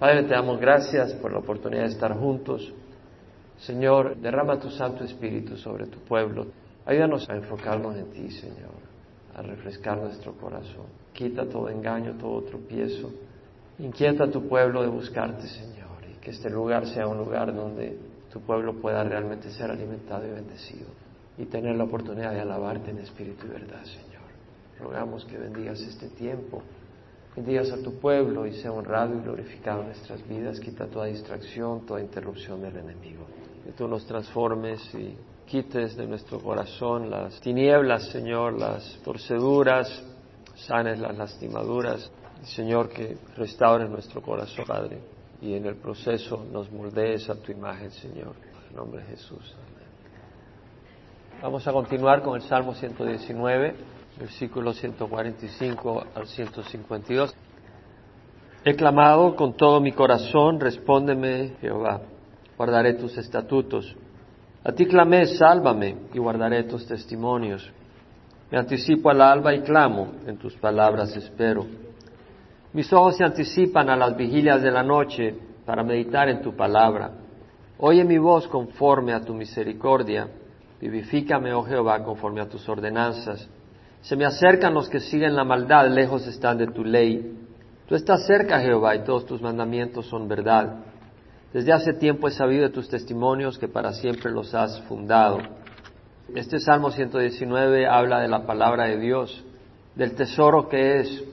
Padre, te damos gracias por la oportunidad de estar juntos. Señor, derrama tu Santo Espíritu sobre tu pueblo. Ayúdanos a enfocarnos en ti, Señor, a refrescar nuestro corazón. Quita todo engaño, todo tropiezo. Inquieta a tu pueblo de buscarte, Señor, y que este lugar sea un lugar donde tu pueblo pueda realmente ser alimentado y bendecido y tener la oportunidad de alabarte en espíritu y verdad, Señor. Rogamos que bendigas este tiempo bendigas a tu pueblo y sea honrado y glorificado en nuestras vidas. Quita toda distracción, toda interrupción del enemigo. Que tú nos transformes y quites de nuestro corazón las tinieblas, Señor, las torceduras, sanes las lastimaduras. Señor, que restaures nuestro corazón, Padre, y en el proceso nos moldees a tu imagen, Señor. En nombre de Jesús. Amén. Vamos a continuar con el Salmo 119 versículos 145 al 152. He clamado con todo mi corazón, respóndeme, Jehová, guardaré tus estatutos. A ti clamé, sálvame, y guardaré tus testimonios. Me anticipo al alba y clamo, en tus palabras espero. Mis ojos se anticipan a las vigilias de la noche para meditar en tu palabra. Oye mi voz conforme a tu misericordia. Vivifícame, oh Jehová, conforme a tus ordenanzas. Se me acercan los que siguen la maldad, lejos están de tu ley. Tú estás cerca, Jehová, y todos tus mandamientos son verdad. Desde hace tiempo he sabido de tus testimonios que para siempre los has fundado. Este Salmo 119 habla de la palabra de Dios, del tesoro que es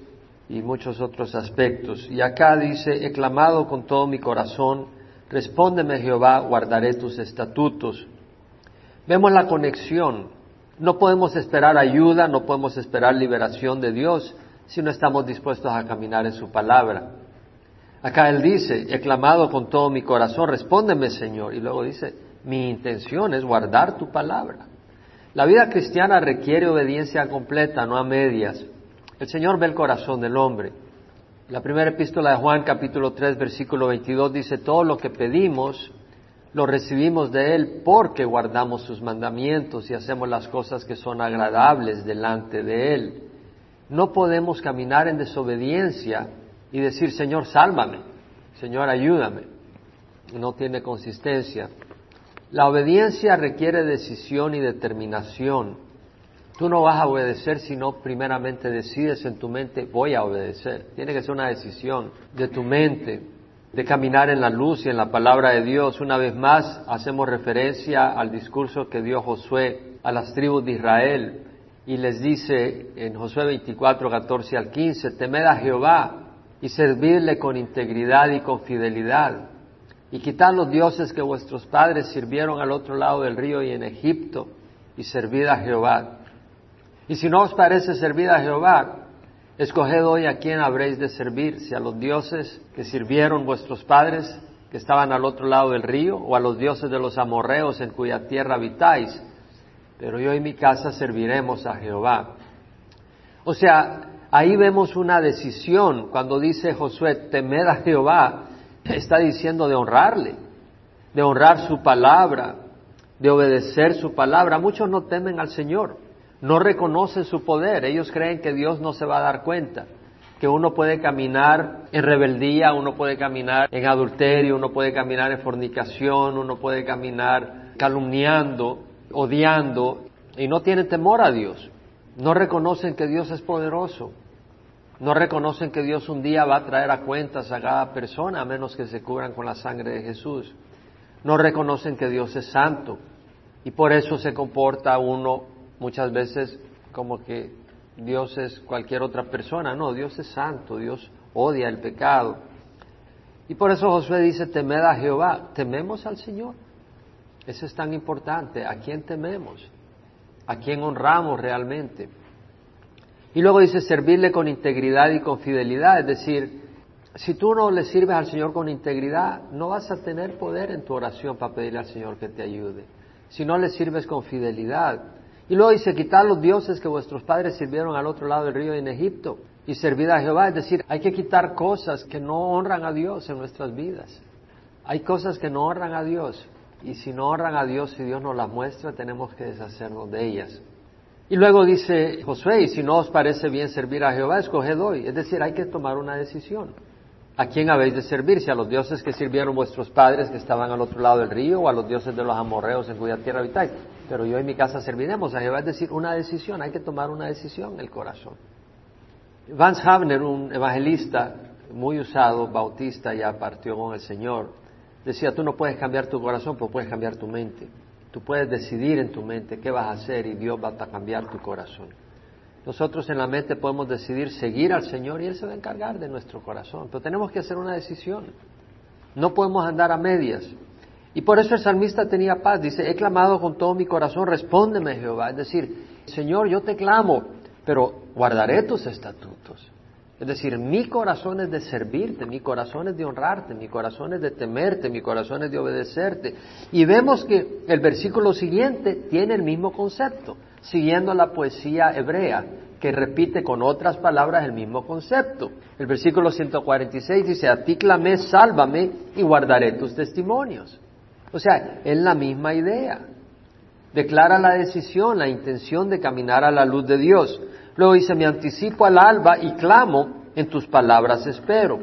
y muchos otros aspectos. Y acá dice, he clamado con todo mi corazón, respóndeme Jehová, guardaré tus estatutos. Vemos la conexión no podemos esperar ayuda, no podemos esperar liberación de Dios si no estamos dispuestos a caminar en su palabra. Acá él dice, he clamado con todo mi corazón, respóndeme Señor. Y luego dice, mi intención es guardar tu palabra. La vida cristiana requiere obediencia completa, no a medias. El Señor ve el corazón del hombre. La primera epístola de Juan, capítulo 3, versículo 22, dice, todo lo que pedimos lo recibimos de Él porque guardamos sus mandamientos y hacemos las cosas que son agradables delante de Él. No podemos caminar en desobediencia y decir, Señor, sálvame, Señor, ayúdame. No tiene consistencia. La obediencia requiere decisión y determinación. Tú no vas a obedecer si no primeramente decides en tu mente, voy a obedecer. Tiene que ser una decisión de tu mente de caminar en la luz y en la palabra de Dios. Una vez más hacemos referencia al discurso que dio Josué a las tribus de Israel y les dice en Josué 24, 14 al 15, temed a Jehová y servirle con integridad y con fidelidad y quitad los dioses que vuestros padres sirvieron al otro lado del río y en Egipto y servid a Jehová. Y si no os parece servir a Jehová, Escoged hoy a quién habréis de servir, si a los dioses que sirvieron vuestros padres, que estaban al otro lado del río, o a los dioses de los amorreos en cuya tierra habitáis. Pero yo y mi casa serviremos a Jehová. O sea, ahí vemos una decisión. Cuando dice Josué, temed a Jehová, está diciendo de honrarle, de honrar su palabra, de obedecer su palabra. Muchos no temen al Señor no reconocen su poder. Ellos creen que Dios no se va a dar cuenta, que uno puede caminar en rebeldía, uno puede caminar en adulterio, uno puede caminar en fornicación, uno puede caminar calumniando, odiando, y no tienen temor a Dios. No reconocen que Dios es poderoso. No reconocen que Dios un día va a traer a cuentas a cada persona, a menos que se cubran con la sangre de Jesús. No reconocen que Dios es santo. Y por eso se comporta uno muchas veces como que Dios es cualquier otra persona. No, Dios es santo, Dios odia el pecado. Y por eso Josué dice, temed a Jehová, tememos al Señor. Eso es tan importante. ¿A quién tememos? ¿A quién honramos realmente? Y luego dice, servirle con integridad y con fidelidad. Es decir, si tú no le sirves al Señor con integridad, no vas a tener poder en tu oración para pedirle al Señor que te ayude. Si no le sirves con fidelidad, y luego dice, quitar los dioses que vuestros padres sirvieron al otro lado del río en Egipto y servir a Jehová. Es decir, hay que quitar cosas que no honran a Dios en nuestras vidas. Hay cosas que no honran a Dios. Y si no honran a Dios, si Dios nos las muestra, tenemos que deshacernos de ellas. Y luego dice Josué, y si no os parece bien servir a Jehová, escoged hoy. Es decir, hay que tomar una decisión. ¿A quién habéis de servir? ¿Si a los dioses que sirvieron vuestros padres que estaban al otro lado del río o a los dioses de los amorreos en cuya tierra habitáis? Pero yo en mi casa serviremos a Jehová. Es decir, una decisión, hay que tomar una decisión el corazón. Vance Havner, un evangelista muy usado, bautista, ya partió con el Señor, decía, tú no puedes cambiar tu corazón, pero puedes cambiar tu mente. Tú puedes decidir en tu mente qué vas a hacer y Dios va a cambiar tu corazón. Nosotros en la mente podemos decidir seguir al Señor y Él se va a encargar de nuestro corazón, pero tenemos que hacer una decisión. No podemos andar a medias. Y por eso el salmista tenía paz. Dice, he clamado con todo mi corazón, respóndeme Jehová. Es decir, Señor, yo te clamo, pero guardaré tus estatutos. Es decir, mi corazón es de servirte, mi corazón es de honrarte, mi corazón es de temerte, mi corazón es de obedecerte. Y vemos que el versículo siguiente tiene el mismo concepto siguiendo la poesía hebrea, que repite con otras palabras el mismo concepto. El versículo 146 dice, a ti clamé, sálvame y guardaré tus testimonios. O sea, es la misma idea. Declara la decisión, la intención de caminar a la luz de Dios. Luego dice, me anticipo al alba y clamo, en tus palabras espero.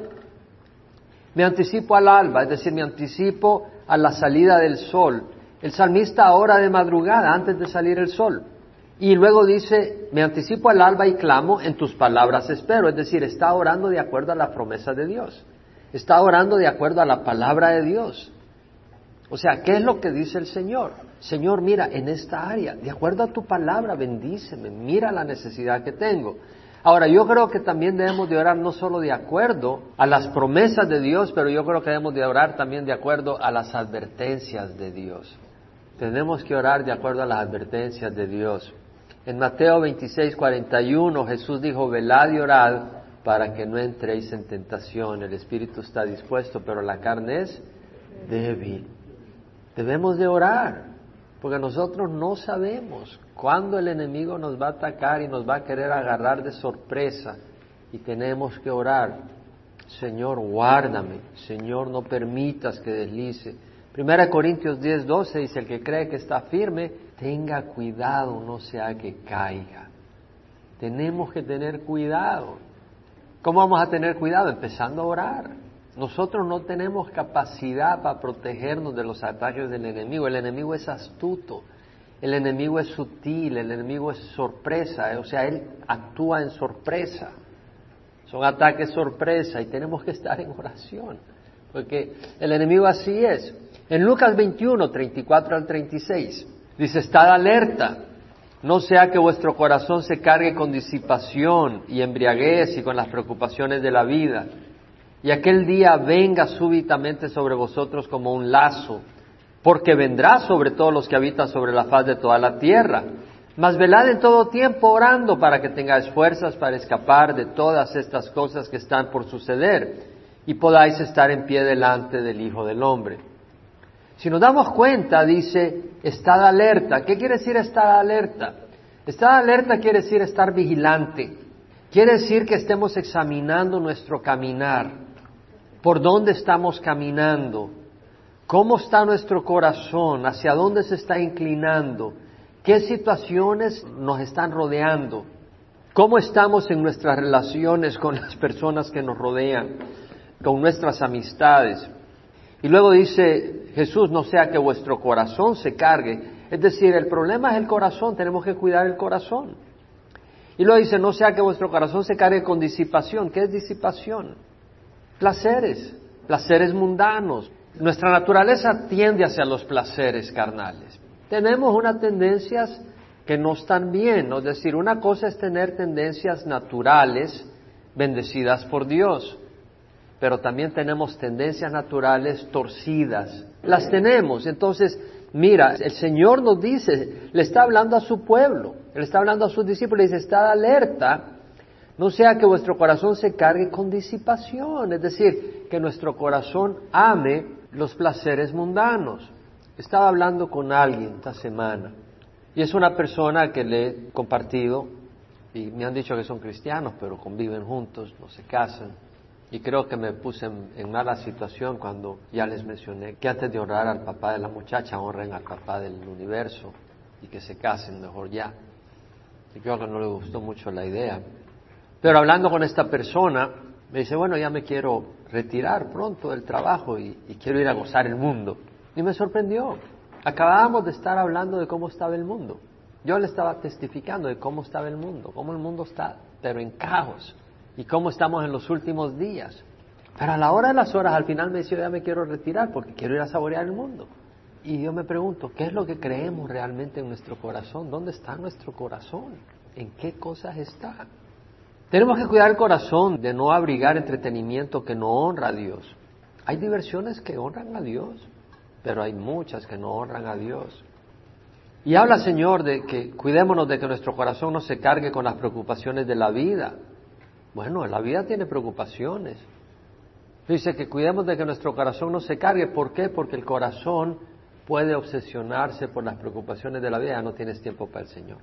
Me anticipo al alba, es decir, me anticipo a la salida del sol. El salmista ahora de madrugada, antes de salir el sol. Y luego dice, me anticipo al alba y clamo, en tus palabras espero. Es decir, está orando de acuerdo a la promesa de Dios. Está orando de acuerdo a la palabra de Dios. O sea, ¿qué es lo que dice el Señor? Señor, mira, en esta área, de acuerdo a tu palabra, bendíceme, mira la necesidad que tengo. Ahora, yo creo que también debemos de orar no solo de acuerdo a las promesas de Dios, pero yo creo que debemos de orar también de acuerdo a las advertencias de Dios. Tenemos que orar de acuerdo a las advertencias de Dios. En Mateo 26, 41 Jesús dijo, velad y orad para que no entréis en tentación. El espíritu está dispuesto, pero la carne es débil. Debemos de orar, porque nosotros no sabemos cuándo el enemigo nos va a atacar y nos va a querer agarrar de sorpresa. Y tenemos que orar. Señor, guárdame. Señor, no permitas que deslice. Primera Corintios 10, 12 dice, el que cree que está firme, tenga cuidado, no sea que caiga. Tenemos que tener cuidado. ¿Cómo vamos a tener cuidado? Empezando a orar. Nosotros no tenemos capacidad para protegernos de los ataques del enemigo. El enemigo es astuto, el enemigo es sutil, el enemigo es sorpresa, o sea, él actúa en sorpresa. Son ataques sorpresa y tenemos que estar en oración, porque el enemigo así es. En Lucas 21, 34 al 36, Dice, estad alerta, no sea que vuestro corazón se cargue con disipación y embriaguez y con las preocupaciones de la vida, y aquel día venga súbitamente sobre vosotros como un lazo, porque vendrá sobre todos los que habitan sobre la faz de toda la tierra. Mas velad en todo tiempo orando para que tengáis fuerzas para escapar de todas estas cosas que están por suceder y podáis estar en pie delante del Hijo del Hombre. Si nos damos cuenta, dice, estad alerta. ¿Qué quiere decir estar alerta? Estar alerta quiere decir estar vigilante. Quiere decir que estemos examinando nuestro caminar. ¿Por dónde estamos caminando? ¿Cómo está nuestro corazón? ¿Hacia dónde se está inclinando? ¿Qué situaciones nos están rodeando? ¿Cómo estamos en nuestras relaciones con las personas que nos rodean? Con nuestras amistades. Y luego dice Jesús, no sea que vuestro corazón se cargue. Es decir, el problema es el corazón, tenemos que cuidar el corazón. Y luego dice, no sea que vuestro corazón se cargue con disipación. ¿Qué es disipación? Placeres, placeres mundanos. Nuestra naturaleza tiende hacia los placeres carnales. Tenemos unas tendencias que no están bien. Es decir, una cosa es tener tendencias naturales bendecidas por Dios pero también tenemos tendencias naturales torcidas. Las tenemos. Entonces, mira, el Señor nos dice, le está hablando a su pueblo, le está hablando a sus discípulos, y dice, está alerta, no sea que vuestro corazón se cargue con disipación, es decir, que nuestro corazón ame los placeres mundanos. Estaba hablando con alguien esta semana y es una persona que le he compartido y me han dicho que son cristianos, pero conviven juntos, no se casan. Y creo que me puse en, mala situación cuando ya les mencioné que antes de honrar al papá de la muchacha, honren al papá del universo y que se casen mejor ya. Y creo que no le gustó mucho la idea. Pero hablando con esta persona, me dice, bueno, ya me quiero retirar pronto del trabajo y, quiero ir a gozar el mundo. Y me sorprendió. Acabábamos de estar hablando de cómo estaba el mundo. Yo le estaba testificando de cómo estaba el mundo, cómo el mundo está, pero en caos, y cómo estamos en los últimos días. Pero a la hora de las horas, al final me decía, ya me quiero retirar porque quiero ir a saborear el mundo. Y yo me pregunto, ¿qué es lo que creemos realmente en nuestro corazón? ¿Dónde está nuestro corazón? ¿En qué cosas está? Tenemos que cuidar el corazón de no abrigar entretenimiento que no honra a Dios. Hay diversiones que honran a Dios, pero hay muchas que no honran a Dios. Y habla, Señor, de que cuidémonos de que nuestro corazón no se cargue con las preocupaciones de la vida. Bueno, la vida tiene preocupaciones. Dice que cuidemos de que nuestro corazón no se cargue. ¿Por qué? Porque el corazón puede obsesionarse por las preocupaciones de la vida, ya no tienes tiempo para el Señor.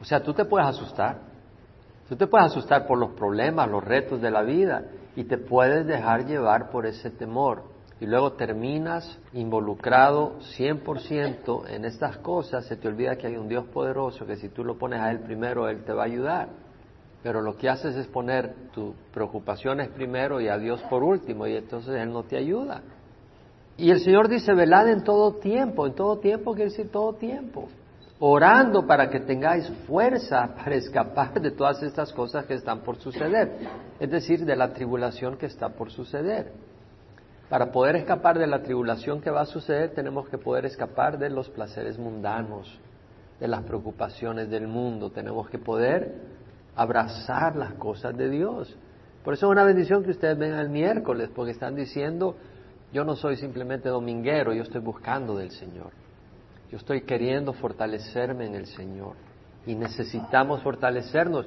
O sea, tú te puedes asustar. Tú te puedes asustar por los problemas, los retos de la vida y te puedes dejar llevar por ese temor y luego terminas involucrado 100% en estas cosas, se te olvida que hay un Dios poderoso, que si tú lo pones a Él primero, Él te va a ayudar. Pero lo que haces es poner tus preocupaciones primero y a Dios por último, y entonces Él no te ayuda. Y el Señor dice, velad en todo tiempo, en todo tiempo quiere decir todo tiempo, orando para que tengáis fuerza para escapar de todas estas cosas que están por suceder, es decir, de la tribulación que está por suceder. Para poder escapar de la tribulación que va a suceder, tenemos que poder escapar de los placeres mundanos, de las preocupaciones del mundo. Tenemos que poder abrazar las cosas de Dios. Por eso es una bendición que ustedes vengan el miércoles, porque están diciendo, yo no soy simplemente dominguero, yo estoy buscando del Señor. Yo estoy queriendo fortalecerme en el Señor. Y necesitamos fortalecernos.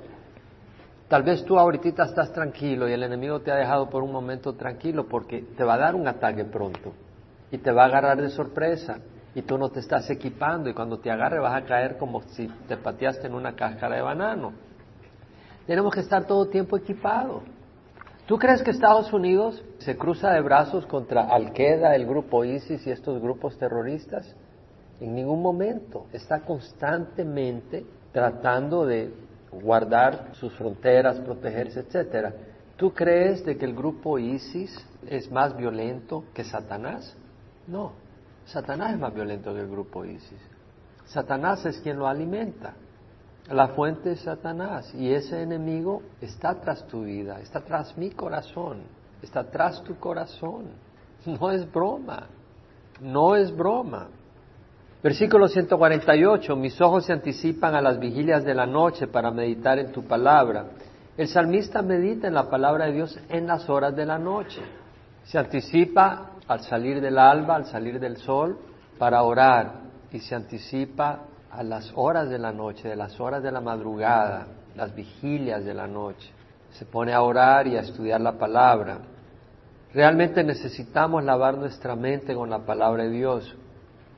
Tal vez tú ahorita estás tranquilo y el enemigo te ha dejado por un momento tranquilo porque te va a dar un ataque pronto y te va a agarrar de sorpresa y tú no te estás equipando y cuando te agarre vas a caer como si te pateaste en una cáscara de banano. Tenemos que estar todo tiempo equipados. ¿Tú crees que Estados Unidos se cruza de brazos contra Al-Qaeda, el grupo ISIS y estos grupos terroristas? En ningún momento. Está constantemente tratando de guardar sus fronteras, protegerse, etcétera. ¿Tú crees de que el grupo ISIS es más violento que Satanás? No, Satanás es más violento que el grupo ISIS. Satanás es quien lo alimenta. La fuente es Satanás y ese enemigo está tras tu vida, está tras mi corazón, está tras tu corazón. No es broma, no es broma. Versículo 148, mis ojos se anticipan a las vigilias de la noche para meditar en tu palabra. El salmista medita en la palabra de Dios en las horas de la noche. Se anticipa al salir del alba, al salir del sol, para orar. Y se anticipa a las horas de la noche, de las horas de la madrugada, las vigilias de la noche. Se pone a orar y a estudiar la palabra. Realmente necesitamos lavar nuestra mente con la palabra de Dios.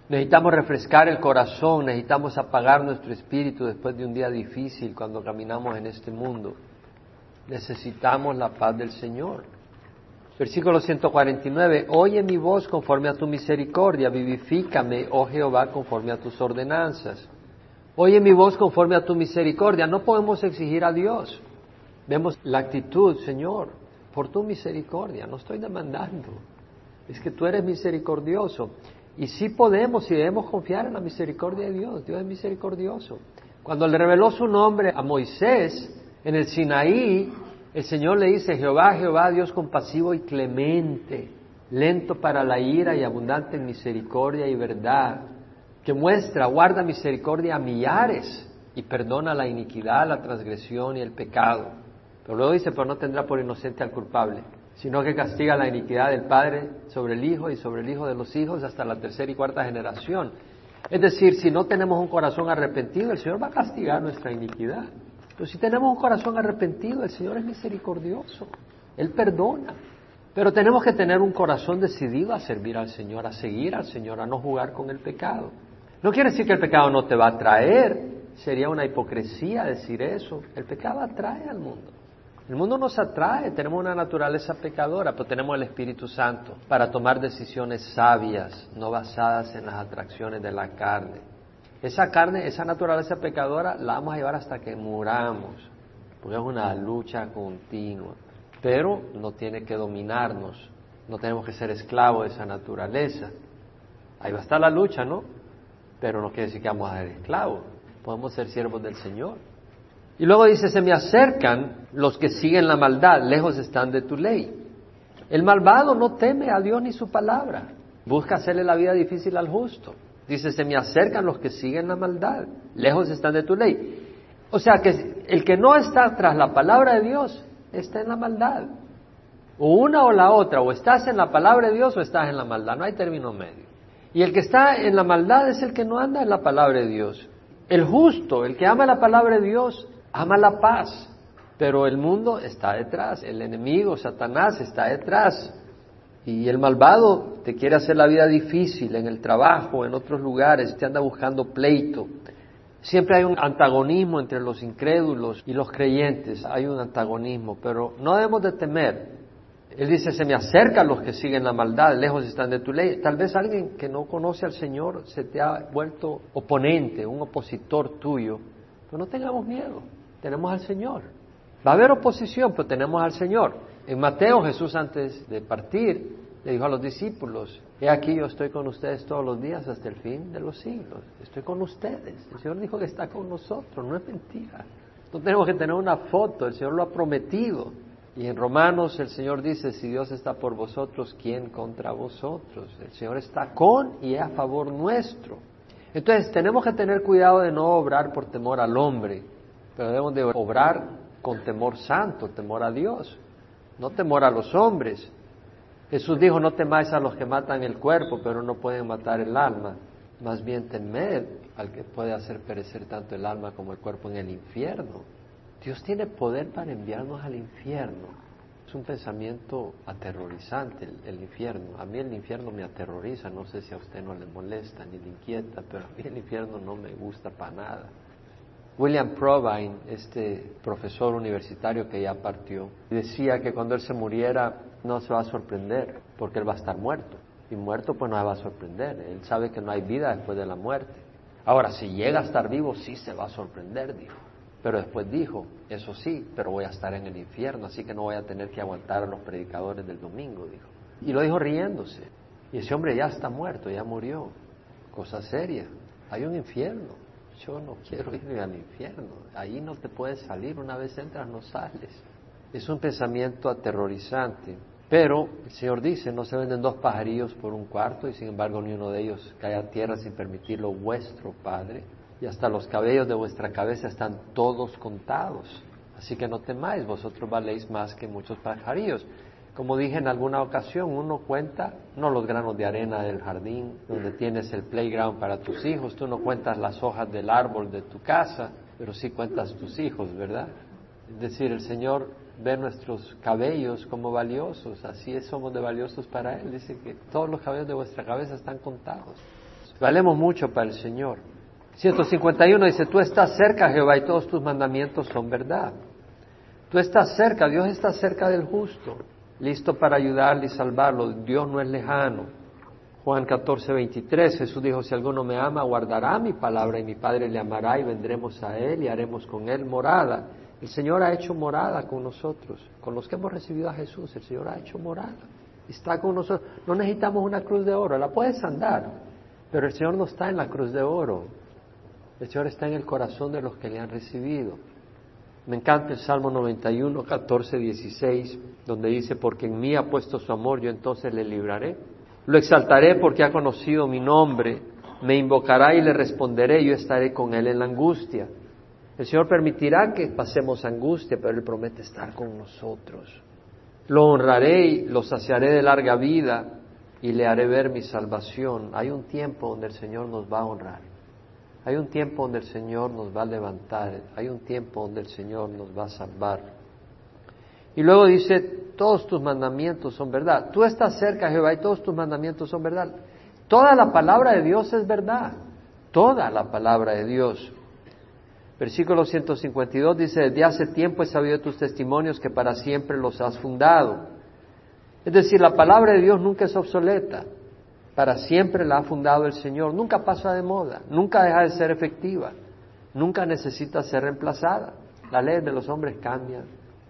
Necesitamos refrescar el corazón, necesitamos apagar nuestro espíritu después de un día difícil cuando caminamos en este mundo. Necesitamos la paz del Señor. Versículo 149, oye mi voz conforme a tu misericordia, vivifícame, oh Jehová, conforme a tus ordenanzas. Oye mi voz conforme a tu misericordia. No podemos exigir a Dios. Vemos la actitud, Señor, por tu misericordia. No estoy demandando. Es que tú eres misericordioso. Y sí podemos y debemos confiar en la misericordia de Dios. Dios es misericordioso. Cuando le reveló su nombre a Moisés en el Sinaí, el Señor le dice, Jehová, Jehová, Dios compasivo y clemente, lento para la ira y abundante en misericordia y verdad, que muestra, guarda misericordia a millares y perdona la iniquidad, la transgresión y el pecado. Pero luego dice, pero no tendrá por inocente al culpable sino que castiga la iniquidad del Padre sobre el Hijo y sobre el Hijo de los hijos hasta la tercera y cuarta generación. Es decir, si no tenemos un corazón arrepentido, el Señor va a castigar nuestra iniquidad. Pero si tenemos un corazón arrepentido, el Señor es misericordioso, Él perdona. Pero tenemos que tener un corazón decidido a servir al Señor, a seguir al Señor, a no jugar con el pecado. No quiere decir que el pecado no te va a atraer, sería una hipocresía decir eso. El pecado atrae al mundo. El mundo nos atrae, tenemos una naturaleza pecadora, pero tenemos el Espíritu Santo para tomar decisiones sabias, no basadas en las atracciones de la carne. Esa carne, esa naturaleza pecadora, la vamos a llevar hasta que muramos, porque es una lucha continua. pero no tiene que dominarnos, no tenemos que ser esclavos de esa naturaleza. Ahí va a estar la lucha, ¿no? Pero no quiere decir que vamos a ser esclavos, podemos ser siervos del Señor. Y luego dice, se me acercan los que siguen la maldad, lejos están de tu ley. El malvado no teme a Dios ni su palabra, busca hacerle la vida difícil al justo. Dice, se me acercan los que siguen la maldad, lejos están de tu ley. O sea que el que no está tras la palabra de Dios está en la maldad. O una o la otra, o estás en la palabra de Dios o estás en la maldad, no hay término medio. Y el que está en la maldad es el que no anda en la palabra de Dios. El justo, el que ama la palabra de Dios, ama la paz. Pero el mundo está detrás, el enemigo, Satanás, está detrás. Y el malvado te quiere hacer la vida difícil en el trabajo, en otros lugares, te anda buscando pleito. Siempre hay un antagonismo entre los incrédulos y los creyentes, hay un antagonismo, pero no debemos de temer. Él dice, se me acercan los que siguen la maldad, lejos están de tu ley. Tal vez alguien que no conoce al Señor se te ha vuelto oponente, un opositor tuyo, pero no tengamos miedo, tenemos al Señor. Va a haber oposición, pero tenemos al Señor. En Mateo Jesús antes de partir le dijo a los discípulos, he aquí yo estoy con ustedes todos los días hasta el fin de los siglos. Estoy con ustedes. El Señor dijo que está con nosotros, no es mentira. No tenemos que tener una foto, el Señor lo ha prometido. Y en Romanos el Señor dice, si Dios está por vosotros, ¿quién contra vosotros? El Señor está con y es a favor nuestro. Entonces tenemos que tener cuidado de no obrar por temor al hombre, pero debemos de obrar con temor santo, temor a Dios, no temor a los hombres. Jesús dijo, no temáis a los que matan el cuerpo, pero no pueden matar el alma. Más bien temed al que puede hacer perecer tanto el alma como el cuerpo en el infierno. Dios tiene poder para enviarnos al infierno. Es un pensamiento aterrorizante el, infierno. A mí el infierno me aterroriza, no sé si a usted no le molesta ni le inquieta, pero a mí el infierno no me gusta para nada. William Provine, este profesor universitario que ya partió, decía que cuando él se muriera no se va a sorprender, porque él va a estar muerto. Y muerto pues no se va a sorprender. Él sabe que no hay vida después de la muerte. Ahora, si llega a estar vivo, sí se va a sorprender, dijo. Pero después dijo, eso sí, pero voy a estar en el infierno, así que no voy a tener que aguantar a los predicadores del domingo, dijo. Y lo dijo riéndose. Y ese hombre ya está muerto, ya murió. Cosa seria. Hay un infierno yo no quiero ir al infierno, ahí no te puedes salir, una vez entras no sales. Es un pensamiento aterrorizante, pero el Señor dice, no se venden dos pajarillos por un cuarto y sin embargo ni uno de ellos cae a tierra sin permitirlo vuestro Padre, y hasta los cabellos de vuestra cabeza están todos contados. Así que no temáis, vosotros valéis más que muchos pajarillos. Como dije en alguna ocasión, uno cuenta no los granos de arena del jardín donde tienes el playground para tus hijos, tú no cuentas las hojas del árbol de tu casa, pero sí cuentas tus hijos, ¿verdad? Es decir, el Señor ve nuestros cabellos como valiosos, así somos de valiosos para Él. Dice que todos los cabellos de vuestra cabeza están contados. Valemos mucho para el Señor. 151 dice, tú estás cerca, Jehová, y todos tus mandamientos son verdad. Tú estás cerca, Dios está cerca del justo listo para ayudarle y salvarlo. Dios no es lejano. Juan 14, 23, Jesús dijo, si alguno me ama, guardará mi palabra y mi Padre le amará y vendremos a Él y haremos con Él morada. El Señor ha hecho morada con nosotros, con los que hemos recibido a Jesús, el Señor ha hecho morada. Está con nosotros. No necesitamos una cruz de oro, la puedes andar, pero el Señor no está en la cruz de oro. El Señor está en el corazón de los que le han recibido. Me encanta el Salmo 91, 14, 16, donde dice, porque en mí ha puesto su amor, yo entonces le libraré. Lo exaltaré porque ha conocido mi nombre, me invocará y le responderé, yo estaré con él en la angustia. El Señor permitirá que pasemos angustia, pero Él promete estar con nosotros. Lo honraré y lo saciaré de larga vida y le haré ver mi salvación. Hay un tiempo donde el Señor nos va a honrar. Hay un tiempo donde el Señor nos va a levantar, hay un tiempo donde el Señor nos va a salvar. Y luego dice, todos tus mandamientos son verdad. Tú estás cerca, Jehová, y todos tus mandamientos son verdad. Toda la palabra de Dios es verdad. Toda la palabra de Dios. Versículo 152 dice, desde hace tiempo he sabido tus testimonios que para siempre los has fundado. Es decir, la palabra de Dios nunca es obsoleta para siempre la ha fundado el Señor, nunca pasa de moda, nunca deja de ser efectiva, nunca necesita ser reemplazada. Las leyes de los hombres cambian,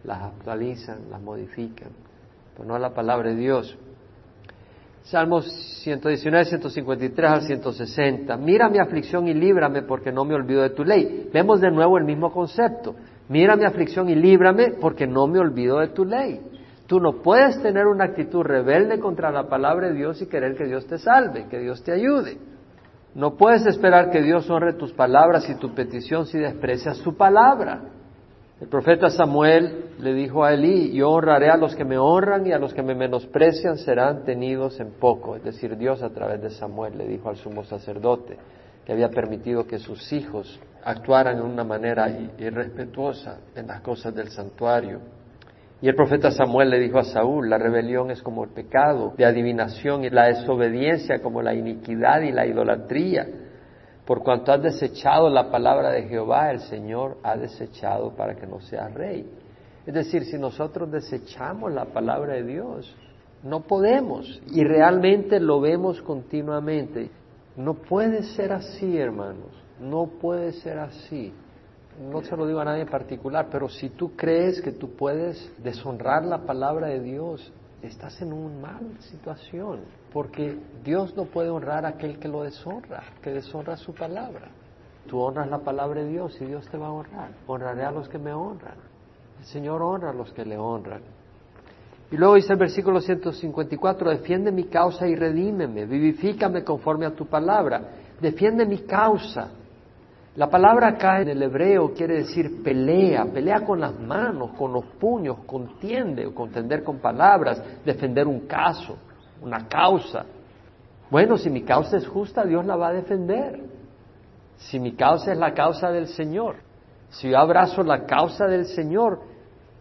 las actualizan, las modifican, pero no la palabra de Dios. Salmos 119, 153 al 160. Mira mi aflicción y líbrame porque no me olvido de tu ley. Vemos de nuevo el mismo concepto. Mira mi aflicción y líbrame porque no me olvido de tu ley. Tú no puedes tener una actitud rebelde contra la palabra de Dios y querer que Dios te salve, que Dios te ayude. No puedes esperar que Dios honre tus palabras y tu petición si desprecias su palabra. El profeta Samuel le dijo a Elí, yo honraré a los que me honran y a los que me menosprecian serán tenidos en poco. Es decir, Dios a través de Samuel le dijo al sumo sacerdote que había permitido que sus hijos actuaran de una manera irrespetuosa en las cosas del santuario. Y el profeta Samuel le dijo a Saúl, la rebelión es como el pecado de adivinación y la desobediencia como la iniquidad y la idolatría. Por cuanto has desechado la palabra de Jehová, el Señor ha desechado para que no seas rey. Es decir, si nosotros desechamos la palabra de Dios, no podemos y realmente lo vemos continuamente. No puede ser así, hermanos, no puede ser así no se lo digo a nadie en particular, pero si tú crees que tú puedes deshonrar la palabra de Dios, estás en una mala situación, porque Dios no puede honrar a aquel que lo deshonra, que deshonra su palabra. Tú honras la palabra de Dios y Dios te va a honrar. Honraré a los que me honran. El Señor honra a los que le honran. Y luego dice el versículo 154, defiende mi causa y redímeme, vivifícame conforme a tu palabra, defiende mi causa. La palabra acá en el hebreo quiere decir pelea, pelea con las manos, con los puños, contiende o contender con palabras, defender un caso, una causa. Bueno, si mi causa es justa, Dios la va a defender. Si mi causa es la causa del Señor, si yo abrazo la causa del Señor,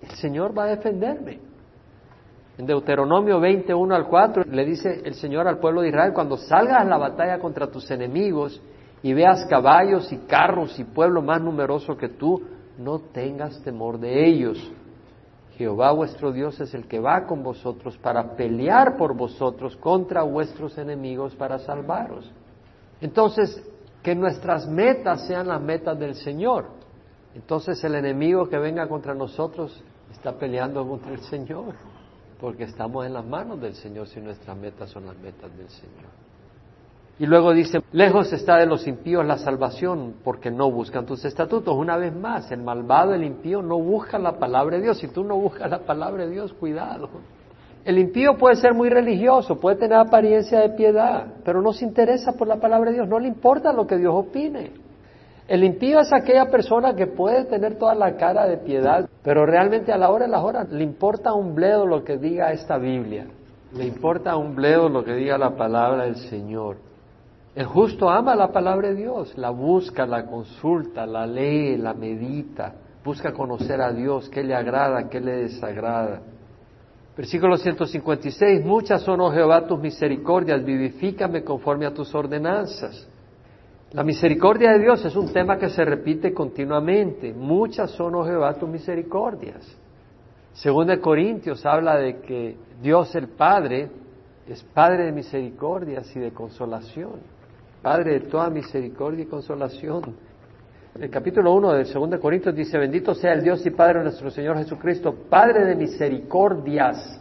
el Señor va a defenderme. En Deuteronomio 21 al 4 le dice el Señor al pueblo de Israel, cuando salgas a la batalla contra tus enemigos, y veas caballos y carros y pueblo más numeroso que tú, no tengas temor de ellos. Jehová vuestro Dios es el que va con vosotros para pelear por vosotros contra vuestros enemigos para salvaros. Entonces, que nuestras metas sean las metas del Señor. Entonces el enemigo que venga contra nosotros está peleando contra el Señor, porque estamos en las manos del Señor si nuestras metas son las metas del Señor. Y luego dice, lejos está de los impíos la salvación porque no buscan tus estatutos. Una vez más, el malvado, el impío no busca la palabra de Dios. Si tú no buscas la palabra de Dios, cuidado. El impío puede ser muy religioso, puede tener apariencia de piedad, pero no se interesa por la palabra de Dios, no le importa lo que Dios opine. El impío es aquella persona que puede tener toda la cara de piedad, pero realmente a la hora de las horas le importa un bledo lo que diga esta Biblia, le importa un bledo lo que diga la palabra del Señor. El justo ama la palabra de Dios, la busca, la consulta, la lee, la medita, busca conocer a Dios, qué le agrada, qué le desagrada. Versículo 156, muchas son, oh Jehová, tus misericordias, vivifícame conforme a tus ordenanzas. La misericordia de Dios es un tema que se repite continuamente. Muchas son, oh Jehová, tus misericordias. Según de Corintios habla de que Dios el Padre es Padre de misericordias y de consolación. Padre de toda misericordia y consolación. El capítulo 1 de 2 Corintios dice, bendito sea el Dios y Padre de nuestro Señor Jesucristo, Padre de misericordias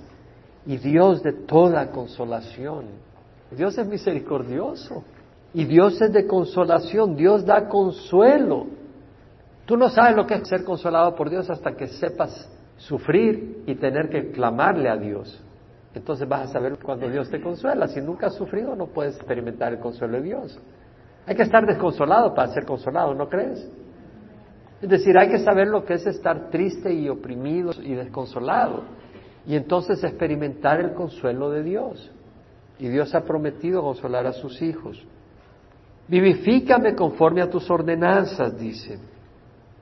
y Dios de toda consolación. Dios es misericordioso y Dios es de consolación, Dios da consuelo. Tú no sabes lo que es ser consolado por Dios hasta que sepas sufrir y tener que clamarle a Dios. Entonces vas a saber cuando Dios te consuela. Si nunca has sufrido, no puedes experimentar el consuelo de Dios. Hay que estar desconsolado para ser consolado, ¿no crees? Es decir, hay que saber lo que es estar triste y oprimido y desconsolado. Y entonces experimentar el consuelo de Dios. Y Dios ha prometido consolar a sus hijos. Vivifícame conforme a tus ordenanzas, dice.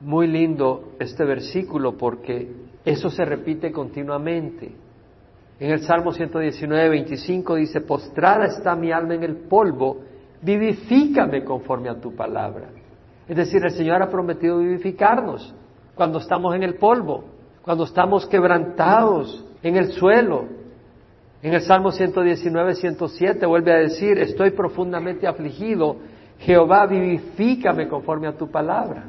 Muy lindo este versículo porque eso se repite continuamente. En el Salmo 119, 25 dice, postrada está mi alma en el polvo, vivifícame conforme a tu palabra. Es decir, el Señor ha prometido vivificarnos cuando estamos en el polvo, cuando estamos quebrantados en el suelo. En el Salmo 119, 107 vuelve a decir, estoy profundamente afligido, Jehová vivifícame conforme a tu palabra.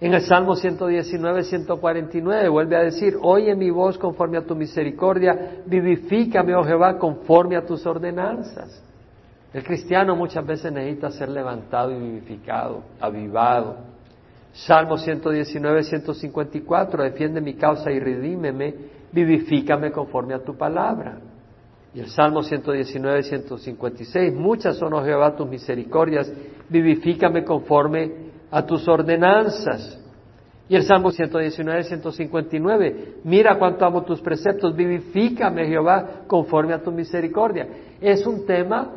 En el Salmo 119, 149 vuelve a decir, oye mi voz conforme a tu misericordia, vivifícame, oh Jehová, conforme a tus ordenanzas. El cristiano muchas veces necesita ser levantado y vivificado, avivado. Salmo 119, 154, defiende mi causa y redímeme, vivifícame conforme a tu palabra. Y el Salmo 119, 156, muchas son, oh Jehová, tus misericordias, vivifícame conforme a tus ordenanzas. Y el Salmo 119, 159, mira cuánto amo tus preceptos, vivifícame Jehová conforme a tu misericordia. Es un tema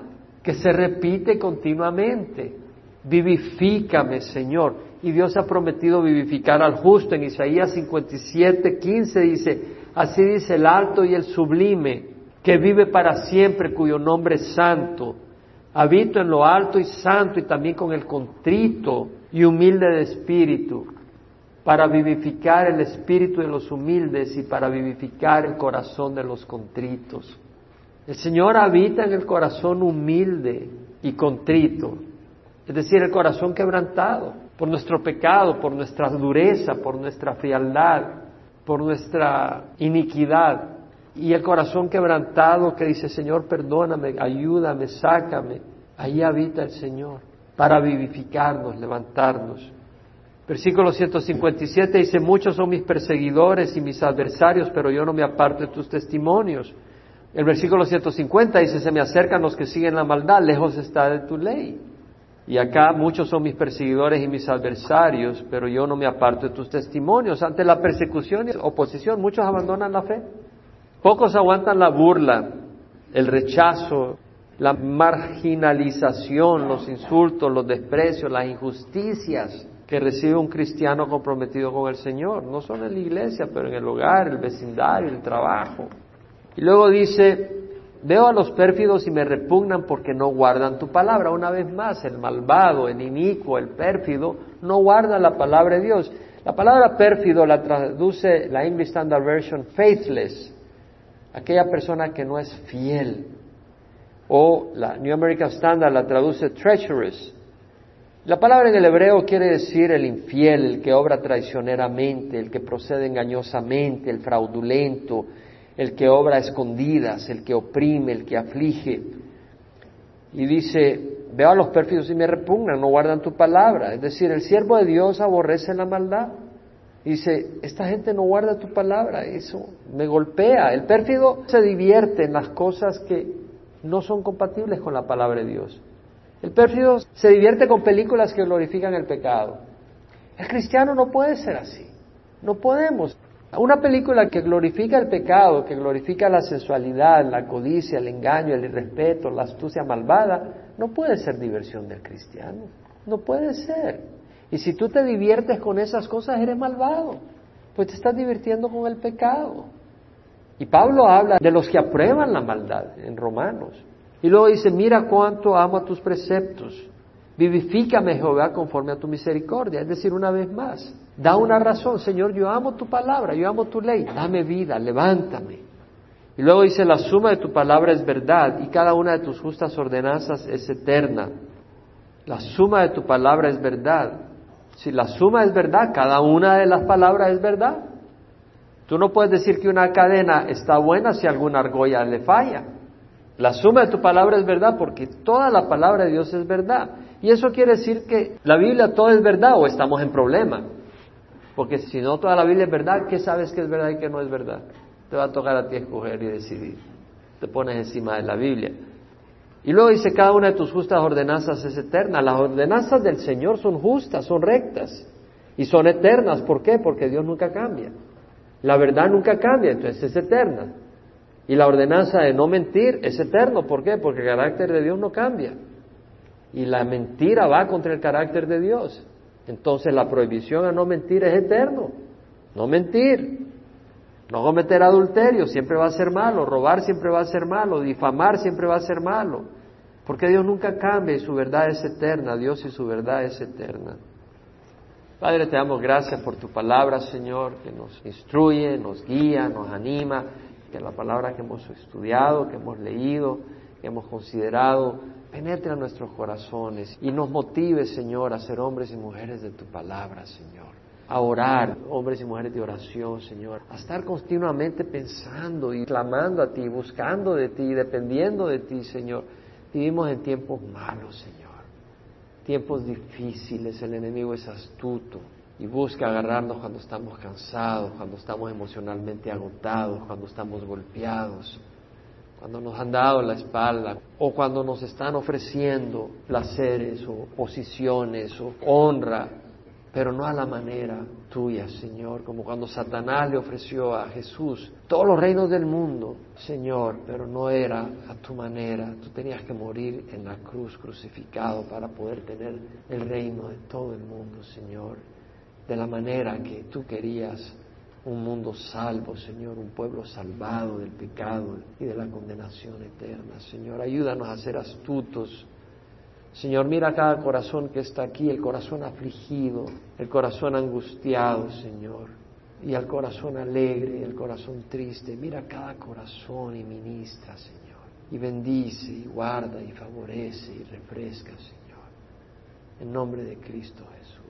que se repite continuamente. Vivifícame, Señor. Y Dios ha prometido vivificar al justo. En Isaías 57, 15 dice, así dice el alto y el sublime, que vive para siempre, cuyo nombre es santo. Habito en lo alto y santo y también con el contrito y humilde de espíritu, para vivificar el espíritu de los humildes y para vivificar el corazón de los contritos. El Señor habita en el corazón humilde y contrito, es decir, el corazón quebrantado por nuestro pecado, por nuestra dureza, por nuestra frialdad, por nuestra iniquidad. Y el corazón quebrantado que dice, Señor, perdóname, ayúdame, sácame. Ahí habita el Señor para vivificarnos, levantarnos. Versículo 157 dice, muchos son mis perseguidores y mis adversarios, pero yo no me aparto de tus testimonios. El versículo 150 dice, se me acercan los que siguen la maldad, lejos está de tu ley. Y acá muchos son mis perseguidores y mis adversarios, pero yo no me aparto de tus testimonios. Ante la persecución y oposición, muchos abandonan la fe. Pocos aguantan la burla, el rechazo, la marginalización, los insultos, los desprecios, las injusticias que recibe un cristiano comprometido con el Señor. No solo en la iglesia, pero en el hogar, el vecindario, el trabajo. Y luego dice, veo a los pérfidos y me repugnan porque no guardan tu palabra. Una vez más, el malvado, el inicuo, el pérfido, no guarda la palabra de Dios. La palabra pérfido la traduce la English Standard Version faithless, aquella persona que no es fiel. O la New American Standard la traduce treacherous. La palabra en el hebreo quiere decir el infiel, el que obra traicioneramente, el que procede engañosamente, el fraudulento, el que obra a escondidas, el que oprime, el que aflige. Y dice, veo a los pérfidos y me repugnan, no guardan tu palabra. Es decir, el siervo de Dios aborrece la maldad. Dice, esta gente no guarda tu palabra, eso me golpea. El pérfido se divierte en las cosas que no son compatibles con la palabra de Dios. El pérfido se divierte con películas que glorifican el pecado. El cristiano no puede ser así. No podemos. Una película que glorifica el pecado, que glorifica la sensualidad, la codicia, el engaño, el irrespeto, la astucia malvada, no puede ser diversión del cristiano. No puede ser. Y si tú te diviertes con esas cosas, eres malvado. Pues te estás divirtiendo con el pecado. Y Pablo habla de los que aprueban la maldad en Romanos. Y luego dice, mira cuánto amo a tus preceptos. Vivifícame, Jehová, conforme a tu misericordia. Es decir, una vez más, da una razón, Señor, yo amo tu palabra, yo amo tu ley, dame vida, levántame. Y luego dice, la suma de tu palabra es verdad y cada una de tus justas ordenanzas es eterna. La suma de tu palabra es verdad. Si la suma es verdad, cada una de las palabras es verdad. Tú no puedes decir que una cadena está buena si alguna argolla le falla. La suma de tu palabra es verdad porque toda la palabra de Dios es verdad. Y eso quiere decir que la Biblia todo es verdad o estamos en problema. Porque si no toda la Biblia es verdad, ¿qué sabes que es verdad y qué no es verdad? Te va a tocar a ti escoger y decidir. Te pones encima de la Biblia. Y luego dice, cada una de tus justas ordenanzas es eterna. Las ordenanzas del Señor son justas, son rectas y son eternas. ¿Por qué? Porque Dios nunca cambia. La verdad nunca cambia, entonces es eterna. Y la ordenanza de no mentir es eterno. ¿Por qué? Porque el carácter de Dios no cambia. Y la mentira va contra el carácter de Dios. Entonces la prohibición a no mentir es eterno. No mentir. No cometer adulterio siempre va a ser malo. Robar siempre va a ser malo. Difamar siempre va a ser malo. Porque Dios nunca cambia y su verdad es eterna. Dios y su verdad es eterna. Padre, te damos gracias por tu palabra, Señor, que nos instruye, nos guía, nos anima, que la palabra que hemos estudiado, que hemos leído, que hemos considerado, penetre en nuestros corazones y nos motive, Señor, a ser hombres y mujeres de tu palabra, Señor. a orar, hombres y mujeres de oración, Señor, a estar continuamente pensando y clamando a ti, buscando de ti, dependiendo de ti, Señor. Vivimos en tiempos malos, Señor, tiempos difíciles, el enemigo es astuto y busca agarrarnos cuando estamos cansados, cuando estamos emocionalmente agotados, cuando estamos golpeados, cuando nos han dado la espalda o cuando nos están ofreciendo placeres o posiciones o honra pero no a la manera tuya, Señor, como cuando Satanás le ofreció a Jesús todos los reinos del mundo, Señor, pero no era a tu manera. Tú tenías que morir en la cruz crucificado para poder tener el reino de todo el mundo, Señor, de la manera que tú querías. Un mundo salvo, Señor, un pueblo salvado del pecado y de la condenación eterna. Señor, ayúdanos a ser astutos Señor, mira cada corazón que está aquí, el corazón afligido, el corazón angustiado, Señor, y el corazón alegre, el corazón triste. Mira cada corazón y ministra, Señor, y bendice y guarda y favorece y refresca, Señor. En nombre de Cristo Jesús.